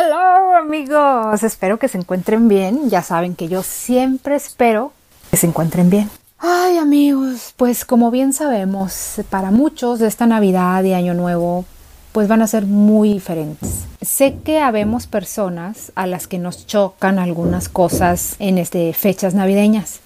Hola amigos, espero que se encuentren bien. Ya saben que yo siempre espero que se encuentren bien. Ay amigos, pues como bien sabemos, para muchos esta Navidad y Año Nuevo, pues van a ser muy diferentes. Sé que habemos personas a las que nos chocan algunas cosas en este fechas navideñas.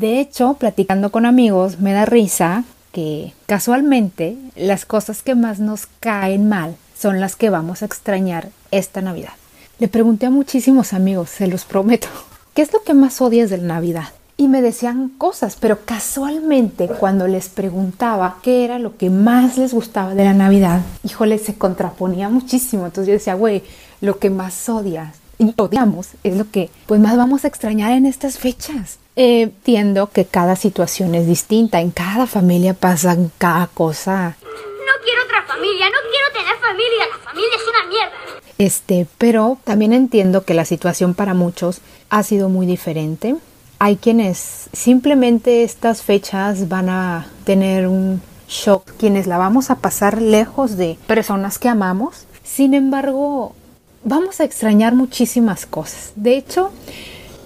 De hecho, platicando con amigos, me da risa que casualmente las cosas que más nos caen mal son las que vamos a extrañar esta Navidad. Le pregunté a muchísimos amigos, se los prometo, ¿qué es lo que más odias de la Navidad? Y me decían cosas, pero casualmente cuando les preguntaba qué era lo que más les gustaba de la Navidad, híjole, se contraponía muchísimo. Entonces yo decía, güey, lo que más odias y odiamos es lo que pues más vamos a extrañar en estas fechas. Eh, entiendo que cada situación es distinta, en cada familia pasan cada cosa no quiero otra familia, no quiero tener familia, la familia es una mierda. Este, pero también entiendo que la situación para muchos ha sido muy diferente. Hay quienes simplemente estas fechas van a tener un shock, quienes la vamos a pasar lejos de personas que amamos. Sin embargo, vamos a extrañar muchísimas cosas. De hecho,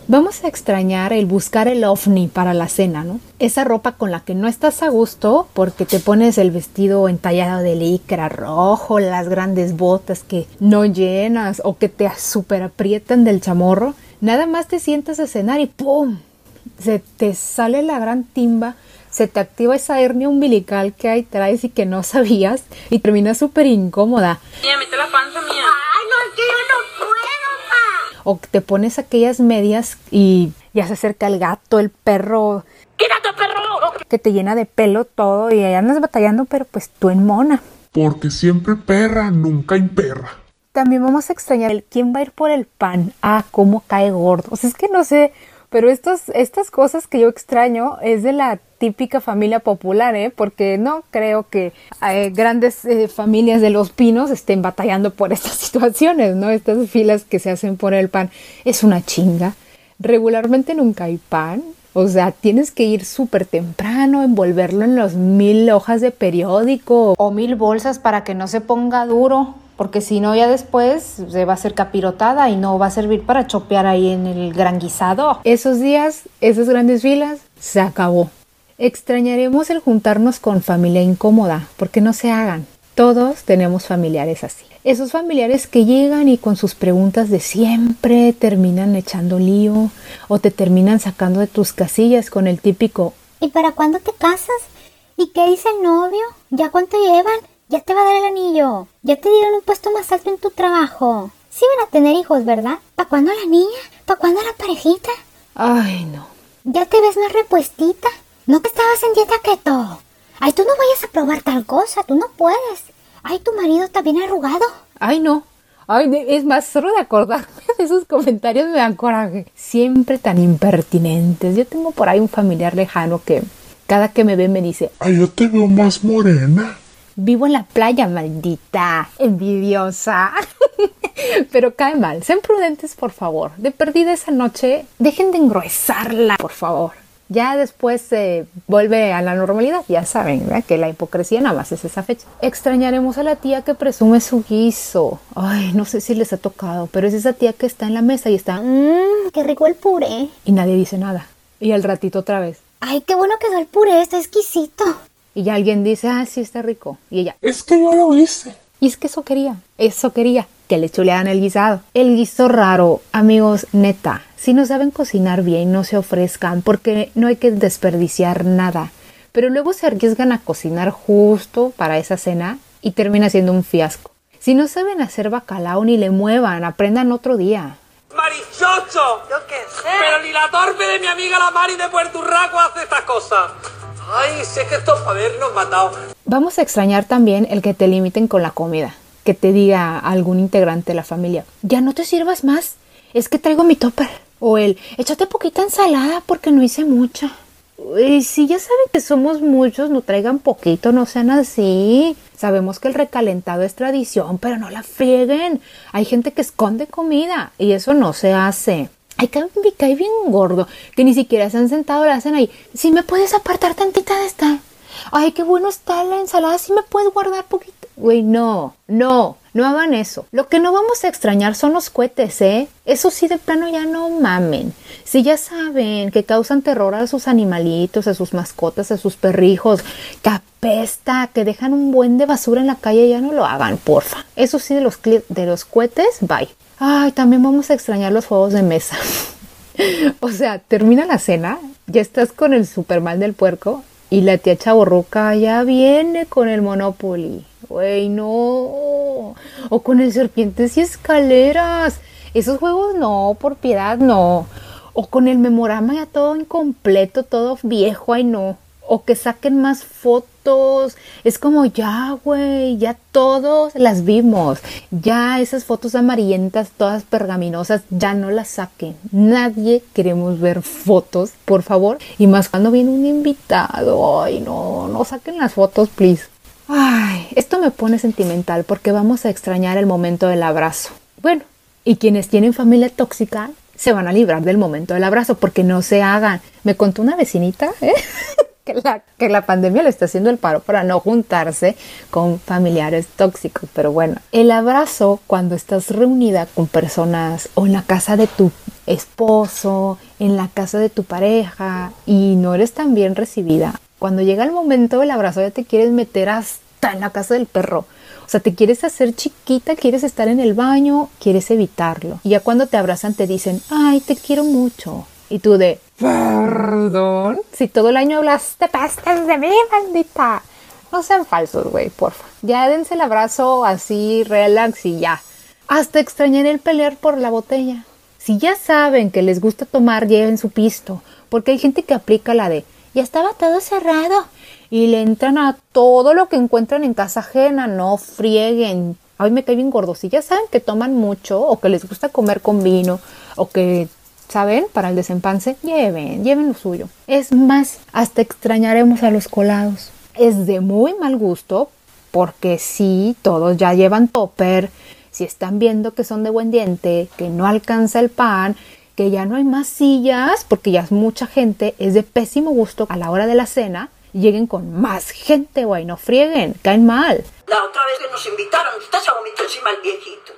Vamos a extrañar el buscar el ovni para la cena, ¿no? Esa ropa con la que no estás a gusto porque te pones el vestido entallado de licra rojo, las grandes botas que no llenas o que te super aprietan del chamorro. Nada más te sientas a cenar y ¡pum! Se te sale la gran timba, se te activa esa hernia umbilical que ahí traes y que no sabías y terminas súper incómoda. Mía, mete la panza mía. Ay, no, es que yo no puedo, pa. O te pones aquellas medias y ya se acerca el gato, el perro, ¡Quítate, perro! que te llena de pelo todo y ahí andas batallando, pero pues tú en mona. Porque siempre perra, nunca imperra. También vamos a extrañar el quién va a ir por el pan. Ah, cómo cae gordo. O sea, es que no sé, pero estos, estas cosas que yo extraño es de la típica familia popular, ¿eh? Porque no creo que eh, grandes eh, familias de los pinos estén batallando por estas situaciones, ¿no? Estas filas que se hacen por el pan es una chinga. Regularmente nunca hay pan. O sea, tienes que ir súper temprano, envolverlo en los mil hojas de periódico o mil bolsas para que no se ponga duro, porque si no ya después se va a hacer capirotada y no va a servir para chopear ahí en el gran guisado. Esos días, esas grandes filas, se acabó. Extrañaremos el juntarnos con familia incómoda, porque no se hagan. Todos tenemos familiares así. Esos familiares que llegan y con sus preguntas de siempre terminan echando lío o te terminan sacando de tus casillas con el típico ¿Y para cuándo te casas? ¿Y qué dice el novio? ¿Ya cuánto llevan? Ya te va a dar el anillo. Ya te dieron un puesto más alto en tu trabajo. Sí van a tener hijos, ¿verdad? ¿Para cuándo la niña? ¿Para cuándo la parejita? Ay no. ¿Ya te ves más repuestita? ¿No que estabas en dieta keto? Ay, tú no vayas a probar tal cosa, tú no puedes. Ay, tu marido está bien arrugado. Ay no. Ay, es más, solo de acordarme de esos comentarios me dan coraje. Siempre tan impertinentes. Yo tengo por ahí un familiar lejano que cada que me ve me dice, Ay, yo te veo más morena. Vivo en la playa, maldita, envidiosa. Pero cae mal. Sean prudentes, por favor. De perdida esa noche, dejen de engruesarla, por favor. Ya después se vuelve a la normalidad. Ya saben ¿verdad? que la hipocresía nada más es esa fecha. Extrañaremos a la tía que presume su guiso. Ay, no sé si les ha tocado, pero es esa tía que está en la mesa y está Mmm, qué rico el puré. y nadie dice nada. Y al ratito otra vez. Ay, qué bueno quedó el puré, está exquisito. Y ya alguien dice, ah, sí está rico. Y ella, Es que yo lo hice. Y es que eso quería, eso quería, que le chulearan el guisado. El guiso raro, amigos, neta, si no saben cocinar bien, no se ofrezcan, porque no hay que desperdiciar nada. Pero luego se arriesgan a cocinar justo para esa cena y termina siendo un fiasco. Si no saben hacer bacalao, ni le muevan, aprendan otro día. ¡Marichocho! Yo qué sé. Pero ni la torpe de mi amiga la Mari de Puerto Urraco hace estas cosas. Ay, si es que esto es para habernos matado. Vamos a extrañar también el que te limiten con la comida, que te diga algún integrante de la familia, ya no te sirvas más, es que traigo mi topper. O el, échate poquita ensalada porque no hice mucha. Y si ya saben que somos muchos, no traigan poquito, no sean así. Sabemos que el recalentado es tradición, pero no la frieguen. Hay gente que esconde comida y eso no se hace. Hay que me cae bien gordo, que ni siquiera se han sentado, la hacen ahí. Si me puedes apartar tantita de esta. Ay, qué bueno está la ensalada, si me puedes guardar poquito. Güey, no, no, no hagan eso. Lo que no vamos a extrañar son los cohetes, ¿eh? Eso sí, de plano ya no mamen. Si ya saben que causan terror a sus animalitos, a sus mascotas, a sus perrijos, que apesta, que dejan un buen de basura en la calle, ya no lo hagan, porfa. Eso sí, de los, de los cohetes, bye. Ay, también vamos a extrañar los juegos de mesa. o sea, termina la cena, ya estás con el Superman del puerco y la tía chaborruca ya viene con el Monopoly. Güey, no. O con el serpientes y escaleras. Esos juegos no, por piedad no. O con el memorama ya todo incompleto, todo viejo, ay no. O que saquen más fotos. Es como ya, güey, ya todos las vimos. Ya esas fotos amarillentas, todas pergaminosas, ya no las saquen. Nadie queremos ver fotos, por favor. Y más cuando viene un invitado. Ay, no, no saquen las fotos, please. Ay, esto me pone sentimental porque vamos a extrañar el momento del abrazo. Bueno, y quienes tienen familia tóxica se van a librar del momento del abrazo porque no se hagan. Me contó una vecinita ¿eh? que, la, que la pandemia le está haciendo el paro para no juntarse con familiares tóxicos. Pero bueno, el abrazo cuando estás reunida con personas o en la casa de tu esposo, en la casa de tu pareja y no eres tan bien recibida, cuando llega el momento del abrazo ya te quieres meter hasta en la casa del perro. O sea, te quieres hacer chiquita, quieres estar en el baño, quieres evitarlo. Y ya cuando te abrazan te dicen, ay, te quiero mucho. Y tú de, perdón. Si todo el año hablaste pastas de mí, maldita. No sean falsos, güey, porfa. Ya dense el abrazo así, relax y ya. Hasta extrañar el pelear por la botella. Si ya saben que les gusta tomar, lleven su pisto. Porque hay gente que aplica la de, ya estaba todo cerrado. Y le entran a todo lo que encuentran en casa ajena, no frieguen. Ay, me cae bien gordo. Si ya saben que toman mucho o que les gusta comer con vino o que, ¿saben? Para el desempance, lleven, lleven lo suyo. Es más, hasta extrañaremos a los colados. Es de muy mal gusto porque sí, todos ya llevan topper. Si están viendo que son de buen diente, que no alcanza el pan, que ya no hay más sillas porque ya es mucha gente, es de pésimo gusto a la hora de la cena, lleguen con más gente, güey, no frieguen, caen mal. La otra vez que nos invitaron, se vomitó encima el viejito.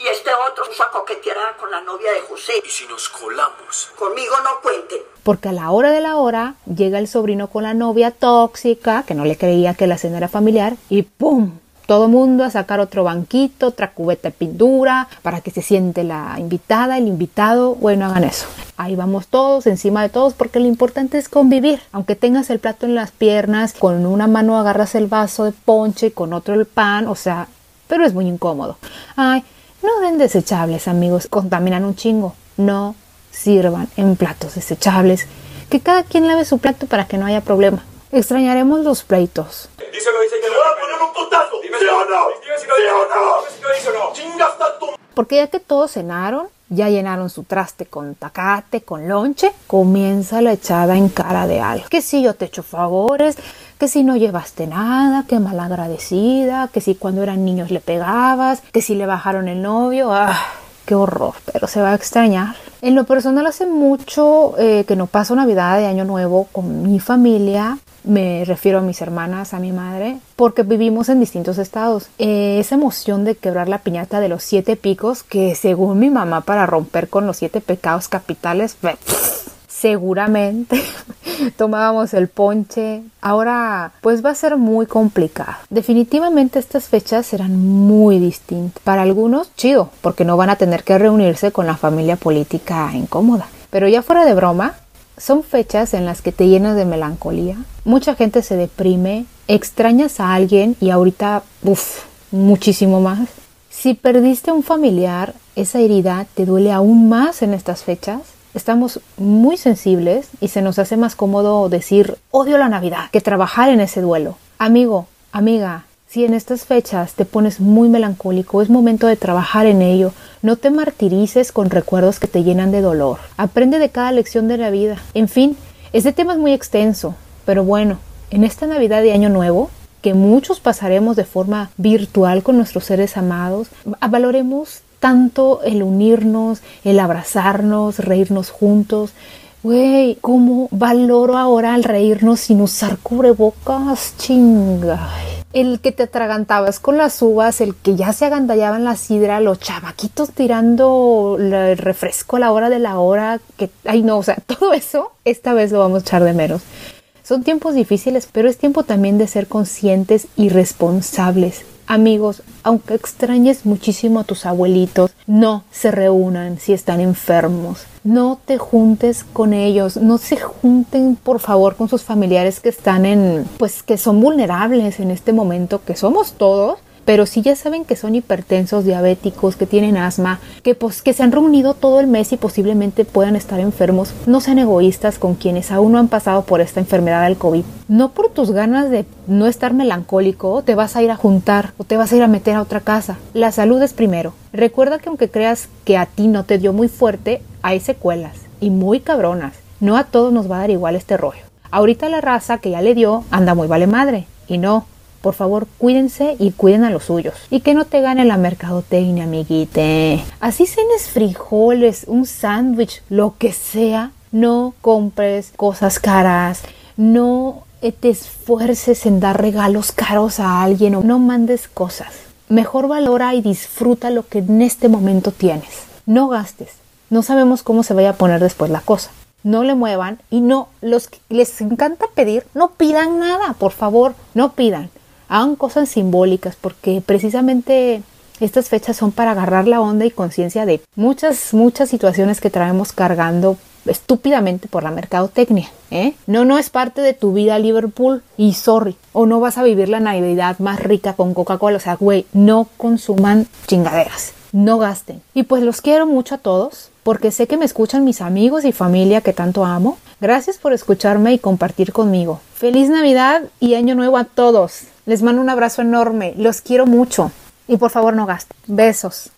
Y este otro puso a coquetear con la novia de José. ¿Y si nos colamos? Conmigo no cuenten. Porque a la hora de la hora llega el sobrino con la novia tóxica, que no le creía que la cena era familiar, y ¡pum! todo mundo a sacar otro banquito, otra cubeta de pintura, para que se siente la invitada, el invitado. Bueno, hagan eso. Ahí vamos todos, encima de todos, porque lo importante es convivir. Aunque tengas el plato en las piernas, con una mano agarras el vaso de ponche, con otro el pan, o sea, pero es muy incómodo. Ay, no den desechables, amigos, contaminan un chingo. No sirvan en platos desechables. Que cada quien lave su plato para que no haya problema. Extrañaremos los pleitos. Díselo, dice que ¡Te voy a poner un putazo! Dime ¿Sí si o lo- no? dime si ¿Sí lo dice. o no? Dime si lo dice o no. ¡Chingas a tu Porque ya que todos cenaron, ya llenaron su traste con tacate, con lonche, comienza la echada en cara de algo. Que si yo te echo favores, que si no llevaste nada, que mal agradecida, que si cuando eran niños le pegabas, que si le bajaron el novio, ¡ah! Qué horror, pero se va a extrañar. En lo personal hace mucho eh, que no paso Navidad de Año Nuevo con mi familia. Me refiero a mis hermanas, a mi madre, porque vivimos en distintos estados. Eh, esa emoción de quebrar la piñata de los siete picos, que según mi mamá para romper con los siete pecados capitales, seguramente tomábamos el ponche. Ahora, pues va a ser muy complicado. Definitivamente estas fechas serán muy distintas. Para algunos, chido, porque no van a tener que reunirse con la familia política incómoda. Pero ya fuera de broma, son fechas en las que te llenas de melancolía. Mucha gente se deprime, extrañas a alguien y ahorita, uff, muchísimo más. Si perdiste a un familiar, esa herida te duele aún más en estas fechas. Estamos muy sensibles y se nos hace más cómodo decir odio la Navidad que trabajar en ese duelo. Amigo, amiga, si en estas fechas te pones muy melancólico, es momento de trabajar en ello. No te martirices con recuerdos que te llenan de dolor. Aprende de cada lección de la vida. En fin, este tema es muy extenso, pero bueno, en esta Navidad de Año Nuevo, que muchos pasaremos de forma virtual con nuestros seres amados, valoremos tanto el unirnos, el abrazarnos, reírnos juntos, Güey, ¿cómo valoro ahora al reírnos sin usar cubrebocas? Chinga. El que te atragantabas con las uvas, el que ya se agandallaban la sidra, los chavaquitos tirando el refresco a la hora de la hora, que, ay no, o sea, todo eso, esta vez lo vamos a echar de menos. Son tiempos difíciles, pero es tiempo también de ser conscientes y responsables. Amigos, aunque extrañes muchísimo a tus abuelitos, no se reúnan si están enfermos. No te juntes con ellos, no se junten por favor con sus familiares que están en, pues que son vulnerables en este momento, que somos todos, pero si ya saben que son hipertensos, diabéticos, que tienen asma, que, pues, que se han reunido todo el mes y posiblemente puedan estar enfermos, no sean egoístas con quienes aún no han pasado por esta enfermedad del COVID. No por tus ganas de no estar melancólico te vas a ir a juntar o te vas a ir a meter a otra casa. La salud es primero. Recuerda que aunque creas que a ti no te dio muy fuerte, hay secuelas y muy cabronas. No a todos nos va a dar igual este rollo. Ahorita la raza que ya le dio anda muy vale madre. Y no, por favor, cuídense y cuiden a los suyos. Y que no te gane la mercadotecnia, amiguite. Así cenes frijoles, un sándwich, lo que sea. No compres cosas caras. No te esfuerces en dar regalos caros a alguien o no mandes cosas. Mejor valora y disfruta lo que en este momento tienes. No gastes. No sabemos cómo se vaya a poner después la cosa no le muevan y no, los que les encanta pedir, no pidan nada, por favor, no pidan hagan cosas simbólicas porque precisamente estas fechas son para agarrar la onda y conciencia de muchas, muchas situaciones que traemos cargando estúpidamente por la mercadotecnia. ¿eh? No, no es parte de tu vida Liverpool y sorry. O no vas a vivir la Navidad más rica con Coca-Cola. O sea, güey, no consuman chingaderas. No gasten. Y pues los quiero mucho a todos porque sé que me escuchan mis amigos y familia que tanto amo. Gracias por escucharme y compartir conmigo. Feliz Navidad y Año Nuevo a todos. Les mando un abrazo enorme. Los quiero mucho. Y por favor no gasten. Besos.